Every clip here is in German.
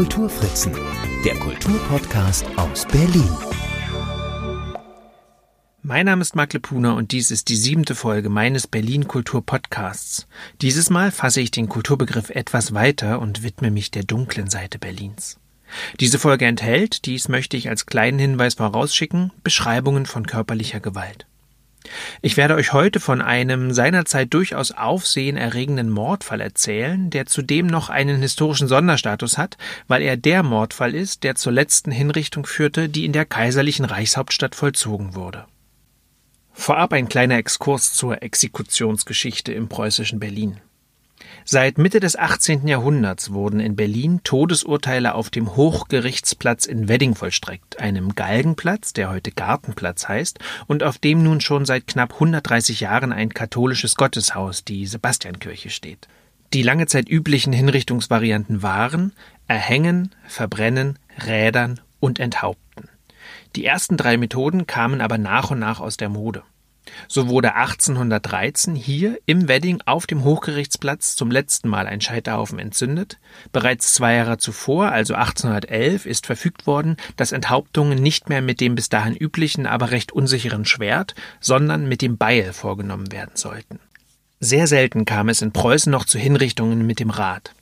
Kulturfritzen, der Kulturpodcast aus Berlin. Mein Name ist Marc Lepuna und dies ist die siebente Folge meines Berlin Kultur Podcasts. Dieses Mal fasse ich den Kulturbegriff etwas weiter und widme mich der dunklen Seite Berlins. Diese Folge enthält, dies möchte ich als kleinen Hinweis vorausschicken, Beschreibungen von körperlicher Gewalt. Ich werde euch heute von einem seinerzeit durchaus aufsehenerregenden Mordfall erzählen, der zudem noch einen historischen Sonderstatus hat, weil er der Mordfall ist, der zur letzten Hinrichtung führte, die in der kaiserlichen Reichshauptstadt vollzogen wurde. Vorab ein kleiner Exkurs zur Exekutionsgeschichte im preußischen Berlin. Seit Mitte des 18. Jahrhunderts wurden in Berlin Todesurteile auf dem Hochgerichtsplatz in Wedding vollstreckt, einem Galgenplatz, der heute Gartenplatz heißt, und auf dem nun schon seit knapp 130 Jahren ein katholisches Gotteshaus, die Sebastiankirche, steht. Die lange Zeit üblichen Hinrichtungsvarianten waren Erhängen, Verbrennen, Rädern und Enthaupten. Die ersten drei Methoden kamen aber nach und nach aus der Mode. So wurde 1813 hier im Wedding auf dem Hochgerichtsplatz zum letzten Mal ein Scheiterhaufen entzündet. Bereits zwei Jahre zuvor, also 1811, ist verfügt worden, dass Enthauptungen nicht mehr mit dem bis dahin üblichen, aber recht unsicheren Schwert, sondern mit dem Beil vorgenommen werden sollten. Sehr selten kam es in Preußen noch zu Hinrichtungen mit dem Rad.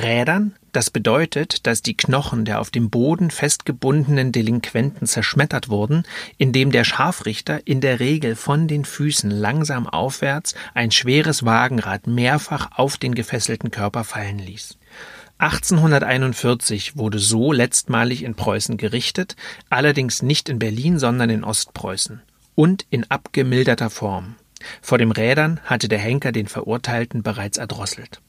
Rädern, das bedeutet, dass die Knochen der auf dem Boden festgebundenen Delinquenten zerschmettert wurden, indem der Scharfrichter in der Regel von den Füßen langsam aufwärts ein schweres Wagenrad mehrfach auf den gefesselten Körper fallen ließ. 1841 wurde so letztmalig in Preußen gerichtet, allerdings nicht in Berlin, sondern in Ostpreußen und in abgemilderter Form. Vor dem Rädern hatte der Henker den Verurteilten bereits erdrosselt.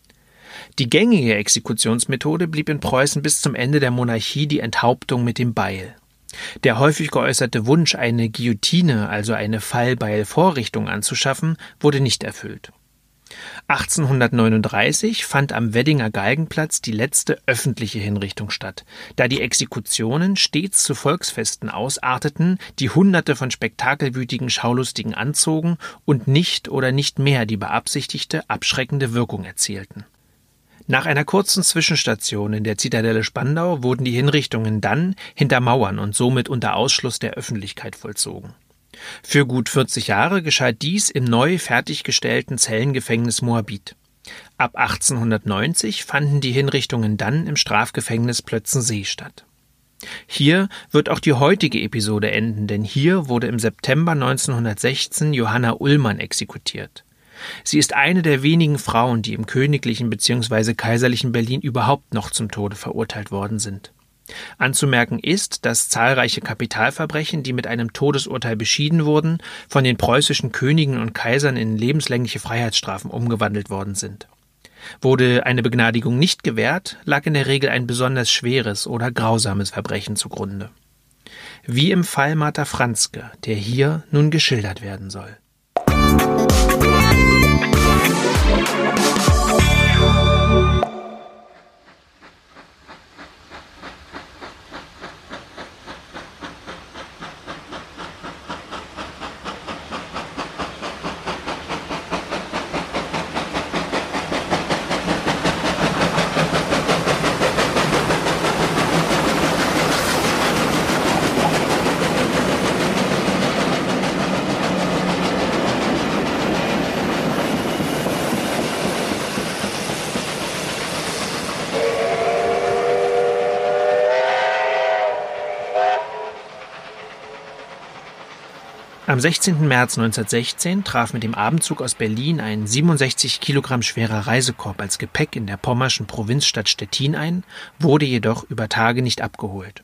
Die gängige Exekutionsmethode blieb in Preußen bis zum Ende der Monarchie die Enthauptung mit dem Beil. Der häufig geäußerte Wunsch, eine Guillotine, also eine Fallbeilvorrichtung anzuschaffen, wurde nicht erfüllt. 1839 fand am Weddinger Galgenplatz die letzte öffentliche Hinrichtung statt, da die Exekutionen stets zu Volksfesten ausarteten, die Hunderte von spektakelwütigen Schaulustigen anzogen und nicht oder nicht mehr die beabsichtigte abschreckende Wirkung erzielten. Nach einer kurzen Zwischenstation in der Zitadelle Spandau wurden die Hinrichtungen dann hinter Mauern und somit unter Ausschluss der Öffentlichkeit vollzogen. Für gut 40 Jahre geschah dies im neu fertiggestellten Zellengefängnis Moabit. Ab 1890 fanden die Hinrichtungen dann im Strafgefängnis Plötzensee statt. Hier wird auch die heutige Episode enden, denn hier wurde im September 1916 Johanna Ullmann exekutiert. Sie ist eine der wenigen Frauen, die im königlichen bzw. kaiserlichen Berlin überhaupt noch zum Tode verurteilt worden sind. Anzumerken ist, dass zahlreiche Kapitalverbrechen, die mit einem Todesurteil beschieden wurden, von den preußischen Königen und Kaisern in lebenslängliche Freiheitsstrafen umgewandelt worden sind. Wurde eine Begnadigung nicht gewährt, lag in der Regel ein besonders schweres oder grausames Verbrechen zugrunde. Wie im Fall Martha Franzke, der hier nun geschildert werden soll. Thank you. Am 16. März 1916 traf mit dem Abendzug aus Berlin ein 67 Kilogramm schwerer Reisekorb als Gepäck in der pommerschen Provinzstadt Stettin ein, wurde jedoch über Tage nicht abgeholt.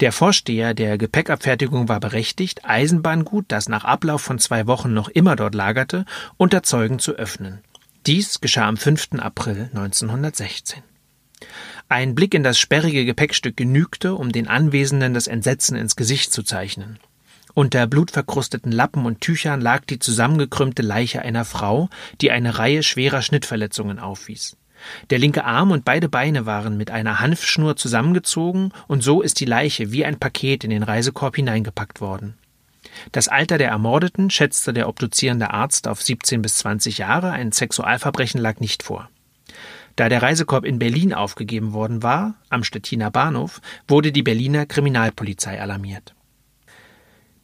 Der Vorsteher der Gepäckabfertigung war berechtigt, Eisenbahngut, das nach Ablauf von zwei Wochen noch immer dort lagerte, unter Zeugen zu öffnen. Dies geschah am 5. April 1916. Ein Blick in das sperrige Gepäckstück genügte, um den Anwesenden das Entsetzen ins Gesicht zu zeichnen. Unter blutverkrusteten Lappen und Tüchern lag die zusammengekrümmte Leiche einer Frau, die eine Reihe schwerer Schnittverletzungen aufwies. Der linke Arm und beide Beine waren mit einer Hanfschnur zusammengezogen, und so ist die Leiche wie ein Paket in den Reisekorb hineingepackt worden. Das Alter der Ermordeten schätzte der obduzierende Arzt auf 17 bis 20 Jahre, ein Sexualverbrechen lag nicht vor. Da der Reisekorb in Berlin aufgegeben worden war, am Stettiner Bahnhof, wurde die Berliner Kriminalpolizei alarmiert.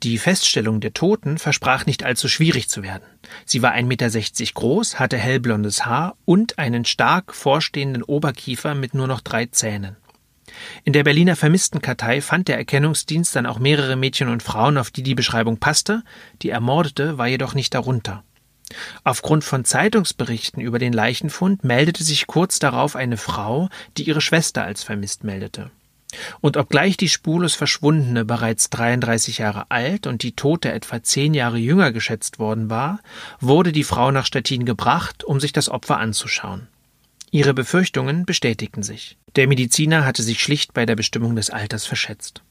Die Feststellung der Toten versprach nicht allzu schwierig zu werden. Sie war 1,60 Meter groß, hatte hellblondes Haar und einen stark vorstehenden Oberkiefer mit nur noch drei Zähnen. In der Berliner Vermisstenkartei fand der Erkennungsdienst dann auch mehrere Mädchen und Frauen, auf die die Beschreibung passte, die Ermordete war jedoch nicht darunter. Aufgrund von Zeitungsberichten über den Leichenfund meldete sich kurz darauf eine Frau, die ihre Schwester als vermisst meldete. Und obgleich die spurlos Verschwundene bereits 33 Jahre alt und die Tote etwa zehn Jahre jünger geschätzt worden war, wurde die Frau nach Stettin gebracht, um sich das Opfer anzuschauen. Ihre Befürchtungen bestätigten sich. Der Mediziner hatte sich schlicht bei der Bestimmung des Alters verschätzt.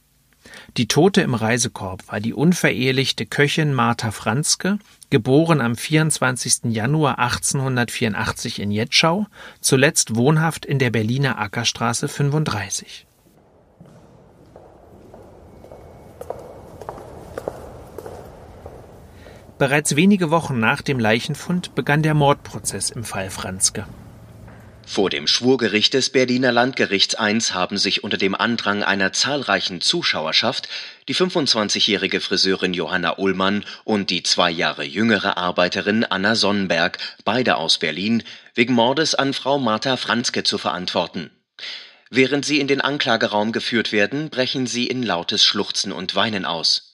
Die Tote im Reisekorb war die unverehelichte Köchin Martha Franzke, geboren am 24. Januar 1884 in Jetschau, zuletzt wohnhaft in der Berliner Ackerstraße 35. Bereits wenige Wochen nach dem Leichenfund begann der Mordprozess im Fall Franzke. Vor dem Schwurgericht des Berliner Landgerichts I haben sich unter dem Andrang einer zahlreichen Zuschauerschaft die 25-jährige Friseurin Johanna Ullmann und die zwei Jahre jüngere Arbeiterin Anna Sonnenberg, beide aus Berlin, wegen Mordes an Frau Martha Franzke zu verantworten. Während sie in den Anklageraum geführt werden, brechen sie in lautes Schluchzen und Weinen aus.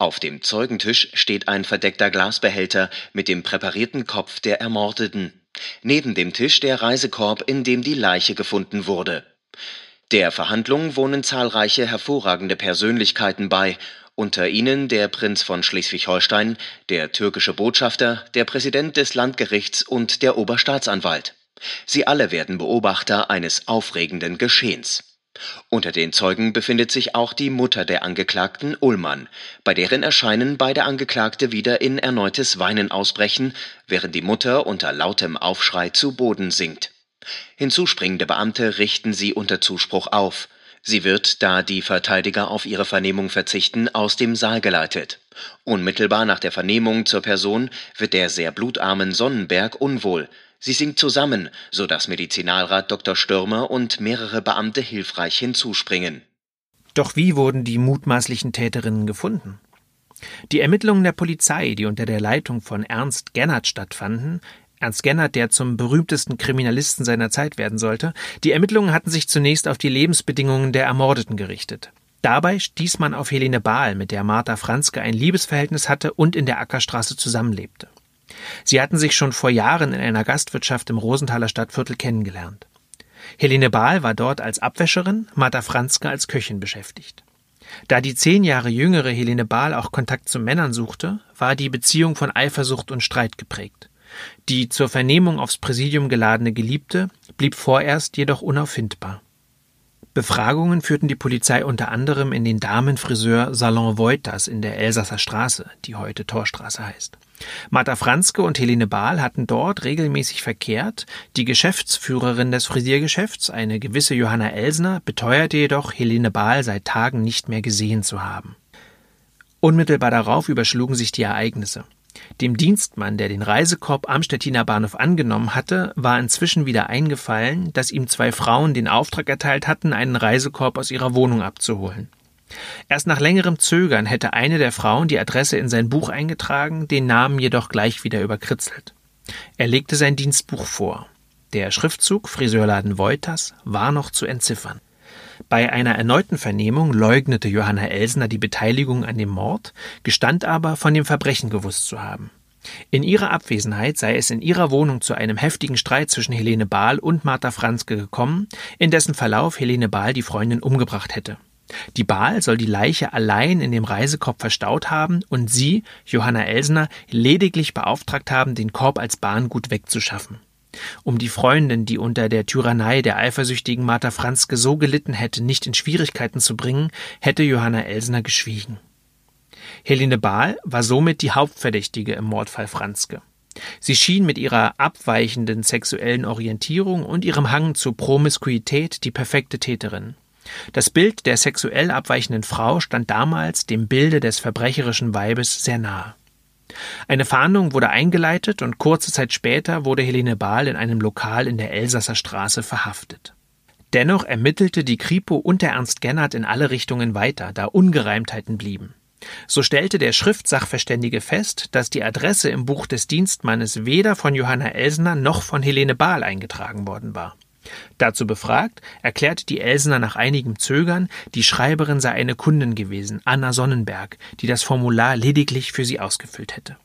Auf dem Zeugentisch steht ein verdeckter Glasbehälter mit dem präparierten Kopf der Ermordeten. Neben dem Tisch der Reisekorb, in dem die Leiche gefunden wurde. Der Verhandlung wohnen zahlreiche hervorragende Persönlichkeiten bei, unter ihnen der Prinz von Schleswig-Holstein, der türkische Botschafter, der Präsident des Landgerichts und der Oberstaatsanwalt. Sie alle werden Beobachter eines aufregenden Geschehens. Unter den Zeugen befindet sich auch die Mutter der Angeklagten Ullmann, bei deren Erscheinen beide Angeklagte wieder in erneutes Weinen ausbrechen, während die Mutter unter lautem Aufschrei zu Boden sinkt. Hinzuspringende Beamte richten sie unter Zuspruch auf. Sie wird, da die Verteidiger auf ihre Vernehmung verzichten, aus dem Saal geleitet. Unmittelbar nach der Vernehmung zur Person wird der sehr blutarmen Sonnenberg unwohl. Sie sinkt zusammen, so dass Medizinalrat Dr. Stürmer und mehrere Beamte hilfreich hinzuspringen. Doch wie wurden die mutmaßlichen Täterinnen gefunden? Die Ermittlungen der Polizei, die unter der Leitung von Ernst Gennert stattfanden, Ernst Gennert, der zum berühmtesten Kriminalisten seiner Zeit werden sollte, die Ermittlungen hatten sich zunächst auf die Lebensbedingungen der Ermordeten gerichtet. Dabei stieß man auf Helene Bahl, mit der Martha Franzke ein Liebesverhältnis hatte und in der Ackerstraße zusammenlebte. Sie hatten sich schon vor Jahren in einer Gastwirtschaft im Rosenthaler Stadtviertel kennengelernt. Helene Bahl war dort als Abwäscherin, Martha Franzke als Köchin beschäftigt. Da die zehn Jahre jüngere Helene Bahl auch Kontakt zu Männern suchte, war die Beziehung von Eifersucht und Streit geprägt. Die zur Vernehmung aufs Präsidium geladene Geliebte blieb vorerst jedoch unauffindbar. Befragungen führten die Polizei unter anderem in den Damenfriseur Salon Voitas in der Elsasser Straße, die heute Torstraße heißt. Martha Franzke und Helene Bahl hatten dort regelmäßig verkehrt. Die Geschäftsführerin des Frisiergeschäfts, eine gewisse Johanna Elsner, beteuerte jedoch, Helene Bahl seit Tagen nicht mehr gesehen zu haben. Unmittelbar darauf überschlugen sich die Ereignisse. Dem Dienstmann, der den Reisekorb am Stettiner Bahnhof angenommen hatte, war inzwischen wieder eingefallen, dass ihm zwei Frauen den Auftrag erteilt hatten, einen Reisekorb aus ihrer Wohnung abzuholen. Erst nach längerem Zögern hätte eine der Frauen die Adresse in sein Buch eingetragen, den Namen jedoch gleich wieder überkritzelt. Er legte sein Dienstbuch vor. Der Schriftzug Friseurladen Voitas war noch zu entziffern. Bei einer erneuten Vernehmung leugnete Johanna Elsner die Beteiligung an dem Mord, gestand aber, von dem Verbrechen gewusst zu haben. In ihrer Abwesenheit sei es in ihrer Wohnung zu einem heftigen Streit zwischen Helene Bahl und Martha Franzke gekommen, in dessen Verlauf Helene Bahl die Freundin umgebracht hätte. Die Bahl soll die Leiche allein in dem Reisekorb verstaut haben und sie, Johanna Elsner, lediglich beauftragt haben, den Korb als Bahngut wegzuschaffen. Um die Freundin, die unter der Tyrannei der eifersüchtigen Martha Franzke so gelitten hätte, nicht in Schwierigkeiten zu bringen, hätte Johanna Elsner geschwiegen. Helene Bahl war somit die Hauptverdächtige im Mordfall Franzke. Sie schien mit ihrer abweichenden sexuellen Orientierung und ihrem Hang zur Promiskuität die perfekte Täterin. Das Bild der sexuell abweichenden Frau stand damals dem Bilde des verbrecherischen Weibes sehr nahe. Eine Fahndung wurde eingeleitet und kurze Zeit später wurde Helene Bahl in einem Lokal in der Elsasser Straße verhaftet. Dennoch ermittelte die Kripo und der Ernst Gennert in alle Richtungen weiter, da Ungereimtheiten blieben. So stellte der Schriftsachverständige fest, dass die Adresse im Buch des Dienstmannes weder von Johanna Elsner noch von Helene Bahl eingetragen worden war. Dazu befragt, erklärte die Elsner nach einigem Zögern, die Schreiberin sei eine Kundin gewesen, Anna Sonnenberg, die das Formular lediglich für sie ausgefüllt hätte.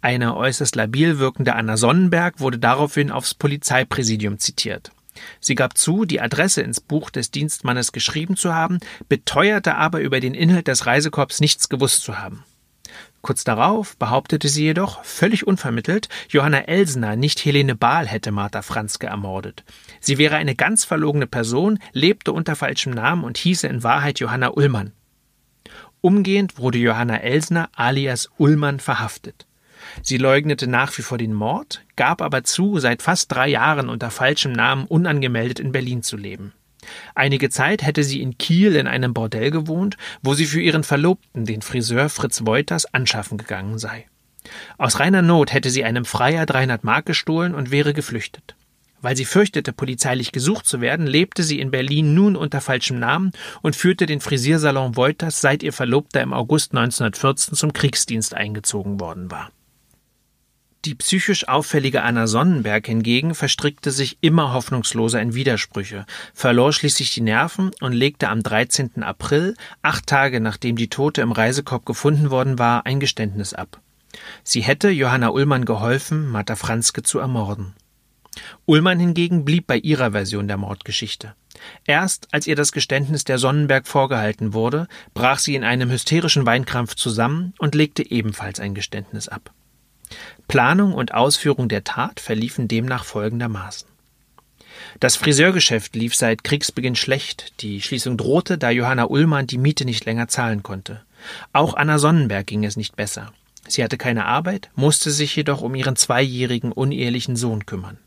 Eine äußerst labil wirkende Anna Sonnenberg wurde daraufhin aufs Polizeipräsidium zitiert. Sie gab zu, die Adresse ins Buch des Dienstmannes geschrieben zu haben, beteuerte aber über den Inhalt des Reisekorbs nichts gewusst zu haben. Kurz darauf behauptete sie jedoch, völlig unvermittelt, Johanna Elsner, nicht Helene Bahl hätte Martha Franzke ermordet. Sie wäre eine ganz verlogene Person, lebte unter falschem Namen und hieße in Wahrheit Johanna Ullmann. Umgehend wurde Johanna Elsner alias Ullmann verhaftet. Sie leugnete nach wie vor den Mord, gab aber zu, seit fast drei Jahren unter falschem Namen unangemeldet in Berlin zu leben. Einige Zeit hätte sie in Kiel in einem Bordell gewohnt, wo sie für ihren Verlobten, den Friseur Fritz Woiters, anschaffen gegangen sei. Aus reiner Not hätte sie einem Freier 300 Mark gestohlen und wäre geflüchtet. Weil sie fürchtete, polizeilich gesucht zu werden, lebte sie in Berlin nun unter falschem Namen und führte den Frisiersalon Woiters, seit ihr Verlobter im August 1914 zum Kriegsdienst eingezogen worden war. Die psychisch auffällige Anna Sonnenberg hingegen verstrickte sich immer hoffnungsloser in Widersprüche, verlor schließlich die Nerven und legte am 13. April, acht Tage nachdem die Tote im Reisekorb gefunden worden war, ein Geständnis ab. Sie hätte Johanna Ullmann geholfen, Martha Franzke zu ermorden. Ullmann hingegen blieb bei ihrer Version der Mordgeschichte. Erst als ihr das Geständnis der Sonnenberg vorgehalten wurde, brach sie in einem hysterischen Weinkrampf zusammen und legte ebenfalls ein Geständnis ab. Planung und Ausführung der Tat verliefen demnach folgendermaßen. Das Friseurgeschäft lief seit Kriegsbeginn schlecht. Die Schließung drohte, da Johanna Ullmann die Miete nicht länger zahlen konnte. Auch Anna Sonnenberg ging es nicht besser. Sie hatte keine Arbeit, musste sich jedoch um ihren zweijährigen unehelichen Sohn kümmern.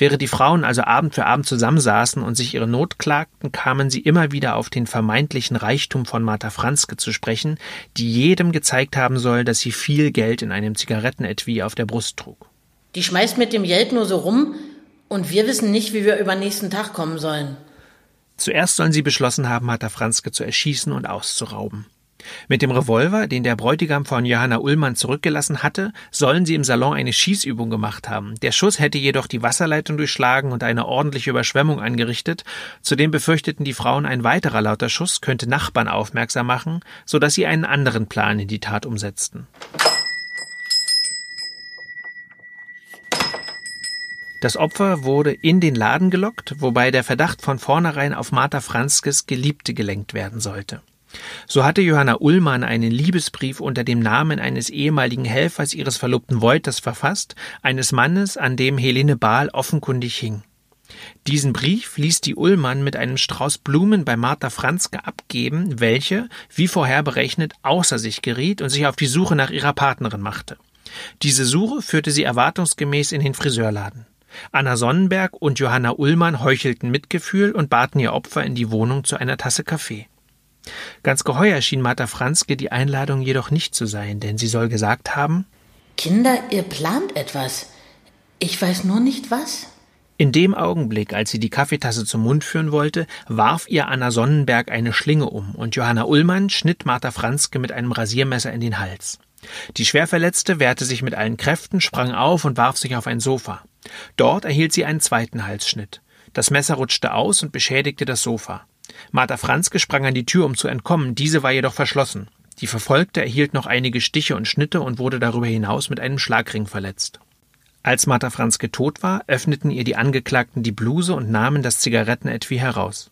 Während die Frauen also Abend für Abend zusammensaßen und sich ihre Not klagten, kamen sie immer wieder auf den vermeintlichen Reichtum von Martha Franzke zu sprechen, die jedem gezeigt haben soll, dass sie viel Geld in einem Zigarettenetui auf der Brust trug. Die schmeißt mit dem Geld nur so rum und wir wissen nicht, wie wir über nächsten Tag kommen sollen. Zuerst sollen sie beschlossen haben, Martha Franzke zu erschießen und auszurauben. Mit dem Revolver, den der Bräutigam von Johanna Ullmann zurückgelassen hatte, sollen sie im Salon eine Schießübung gemacht haben. Der Schuss hätte jedoch die Wasserleitung durchschlagen und eine ordentliche Überschwemmung angerichtet. Zudem befürchteten die Frauen, ein weiterer lauter Schuss könnte Nachbarn aufmerksam machen, so dass sie einen anderen Plan in die Tat umsetzten. Das Opfer wurde in den Laden gelockt, wobei der Verdacht von vornherein auf Martha Franzkes Geliebte gelenkt werden sollte. So hatte Johanna Ullmann einen Liebesbrief unter dem Namen eines ehemaligen Helfers ihres Verlobten Wolters verfasst, eines Mannes, an dem Helene Bahl offenkundig hing. Diesen Brief ließ die Ullmann mit einem Strauß Blumen bei Martha Franzke abgeben, welche, wie vorher berechnet, außer sich geriet und sich auf die Suche nach ihrer Partnerin machte. Diese Suche führte sie erwartungsgemäß in den Friseurladen. Anna Sonnenberg und Johanna Ullmann heuchelten Mitgefühl und baten ihr Opfer in die Wohnung zu einer Tasse Kaffee. Ganz geheuer schien Martha Franzke die Einladung jedoch nicht zu sein, denn sie soll gesagt haben Kinder, ihr plant etwas. Ich weiß nur nicht was. In dem Augenblick, als sie die Kaffeetasse zum Mund führen wollte, warf ihr Anna Sonnenberg eine Schlinge um und Johanna Ullmann schnitt Martha Franzke mit einem Rasiermesser in den Hals. Die Schwerverletzte wehrte sich mit allen Kräften, sprang auf und warf sich auf ein Sofa. Dort erhielt sie einen zweiten Halsschnitt. Das Messer rutschte aus und beschädigte das Sofa. Martha Franzke sprang an die Tür, um zu entkommen, diese war jedoch verschlossen. Die Verfolgte erhielt noch einige Stiche und Schnitte und wurde darüber hinaus mit einem Schlagring verletzt. Als Martha Franzke tot war, öffneten ihr die Angeklagten die Bluse und nahmen das Zigarettenetui heraus.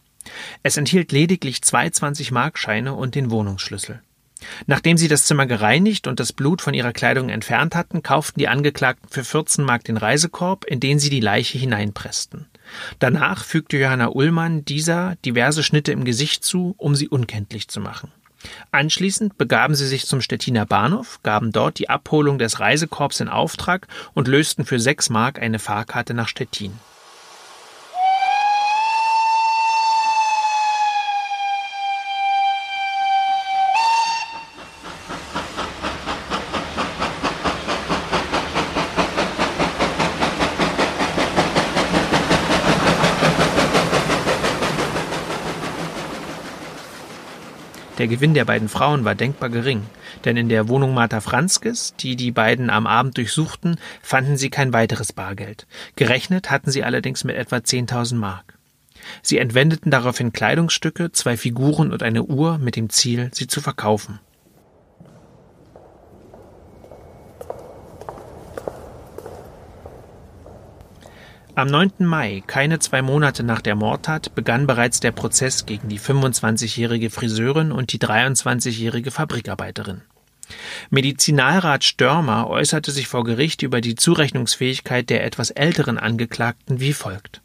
Es enthielt lediglich zwei 20-Markscheine und den Wohnungsschlüssel. Nachdem sie das Zimmer gereinigt und das Blut von ihrer Kleidung entfernt hatten, kauften die Angeklagten für 14 Mark den Reisekorb, in den sie die Leiche hineinpressten. Danach fügte Johanna Ullmann dieser diverse Schnitte im Gesicht zu, um sie unkenntlich zu machen. Anschließend begaben sie sich zum Stettiner Bahnhof, gaben dort die Abholung des Reisekorbs in Auftrag und lösten für sechs Mark eine Fahrkarte nach Stettin. Der Gewinn der beiden Frauen war denkbar gering, denn in der Wohnung Martha Franzkes, die die beiden am Abend durchsuchten, fanden sie kein weiteres Bargeld. Gerechnet hatten sie allerdings mit etwa 10.000 Mark. Sie entwendeten daraufhin Kleidungsstücke, zwei Figuren und eine Uhr mit dem Ziel, sie zu verkaufen. Am 9. Mai, keine zwei Monate nach der Mordtat, begann bereits der Prozess gegen die 25-jährige Friseurin und die 23-jährige Fabrikarbeiterin. Medizinalrat Störmer äußerte sich vor Gericht über die Zurechnungsfähigkeit der etwas älteren Angeklagten wie folgt.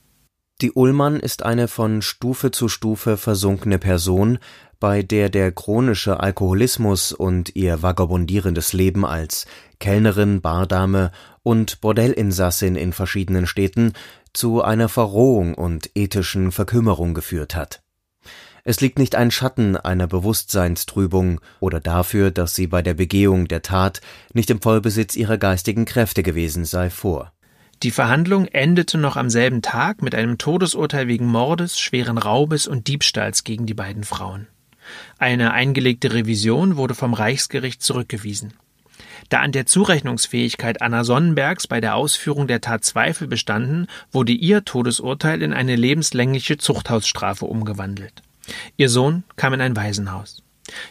Die Ullmann ist eine von Stufe zu Stufe versunkene Person, bei der der chronische Alkoholismus und ihr vagabundierendes Leben als Kellnerin, Bardame und Bordellinsassin in verschiedenen Städten zu einer Verrohung und ethischen Verkümmerung geführt hat. Es liegt nicht ein Schatten einer Bewusstseinstrübung oder dafür, dass sie bei der Begehung der Tat nicht im Vollbesitz ihrer geistigen Kräfte gewesen sei, vor. Die Verhandlung endete noch am selben Tag mit einem Todesurteil wegen Mordes, schweren Raubes und Diebstahls gegen die beiden Frauen. Eine eingelegte Revision wurde vom Reichsgericht zurückgewiesen. Da an der Zurechnungsfähigkeit Anna Sonnenbergs bei der Ausführung der Tat Zweifel bestanden, wurde ihr Todesurteil in eine lebenslängliche Zuchthausstrafe umgewandelt. Ihr Sohn kam in ein Waisenhaus.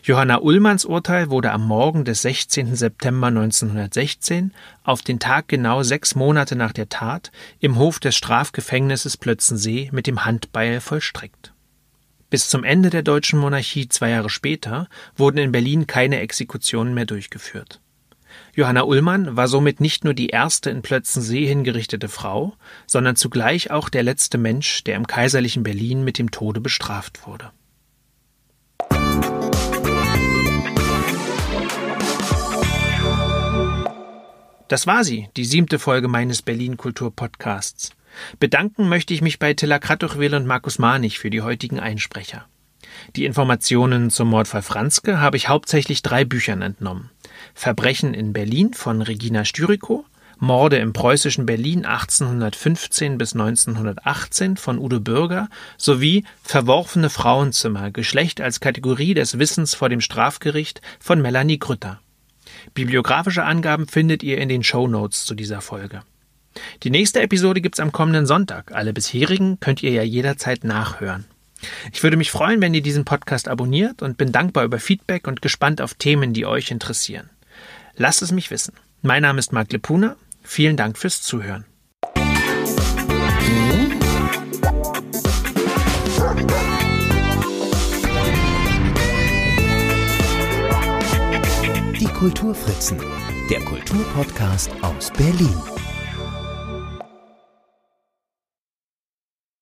Johanna Ullmanns Urteil wurde am Morgen des 16. September 1916, auf den Tag genau sechs Monate nach der Tat, im Hof des Strafgefängnisses Plötzensee mit dem Handbeil vollstreckt. Bis zum Ende der deutschen Monarchie zwei Jahre später wurden in Berlin keine Exekutionen mehr durchgeführt. Johanna Ullmann war somit nicht nur die erste in Plötzensee hingerichtete Frau, sondern zugleich auch der letzte Mensch, der im kaiserlichen Berlin mit dem Tode bestraft wurde. Das war sie, die siebte Folge meines Berlin Kultur Podcasts. Bedanken möchte ich mich bei Tilla Kratochwil und Markus Manich für die heutigen Einsprecher. Die Informationen zum Mordfall Franzke habe ich hauptsächlich drei Büchern entnommen. Verbrechen in Berlin von Regina Styriko, Morde im preußischen Berlin 1815 bis 1918 von Udo Bürger sowie Verworfene Frauenzimmer, Geschlecht als Kategorie des Wissens vor dem Strafgericht von Melanie Grütter. Bibliografische Angaben findet ihr in den Show Notes zu dieser Folge. Die nächste Episode gibt's am kommenden Sonntag. Alle bisherigen könnt ihr ja jederzeit nachhören. Ich würde mich freuen, wenn ihr diesen Podcast abonniert und bin dankbar über Feedback und gespannt auf Themen, die euch interessieren. Lasst es mich wissen. Mein Name ist Marc Lepuna. Vielen Dank fürs Zuhören. Die Kulturfritzen, der Kulturpodcast aus Berlin.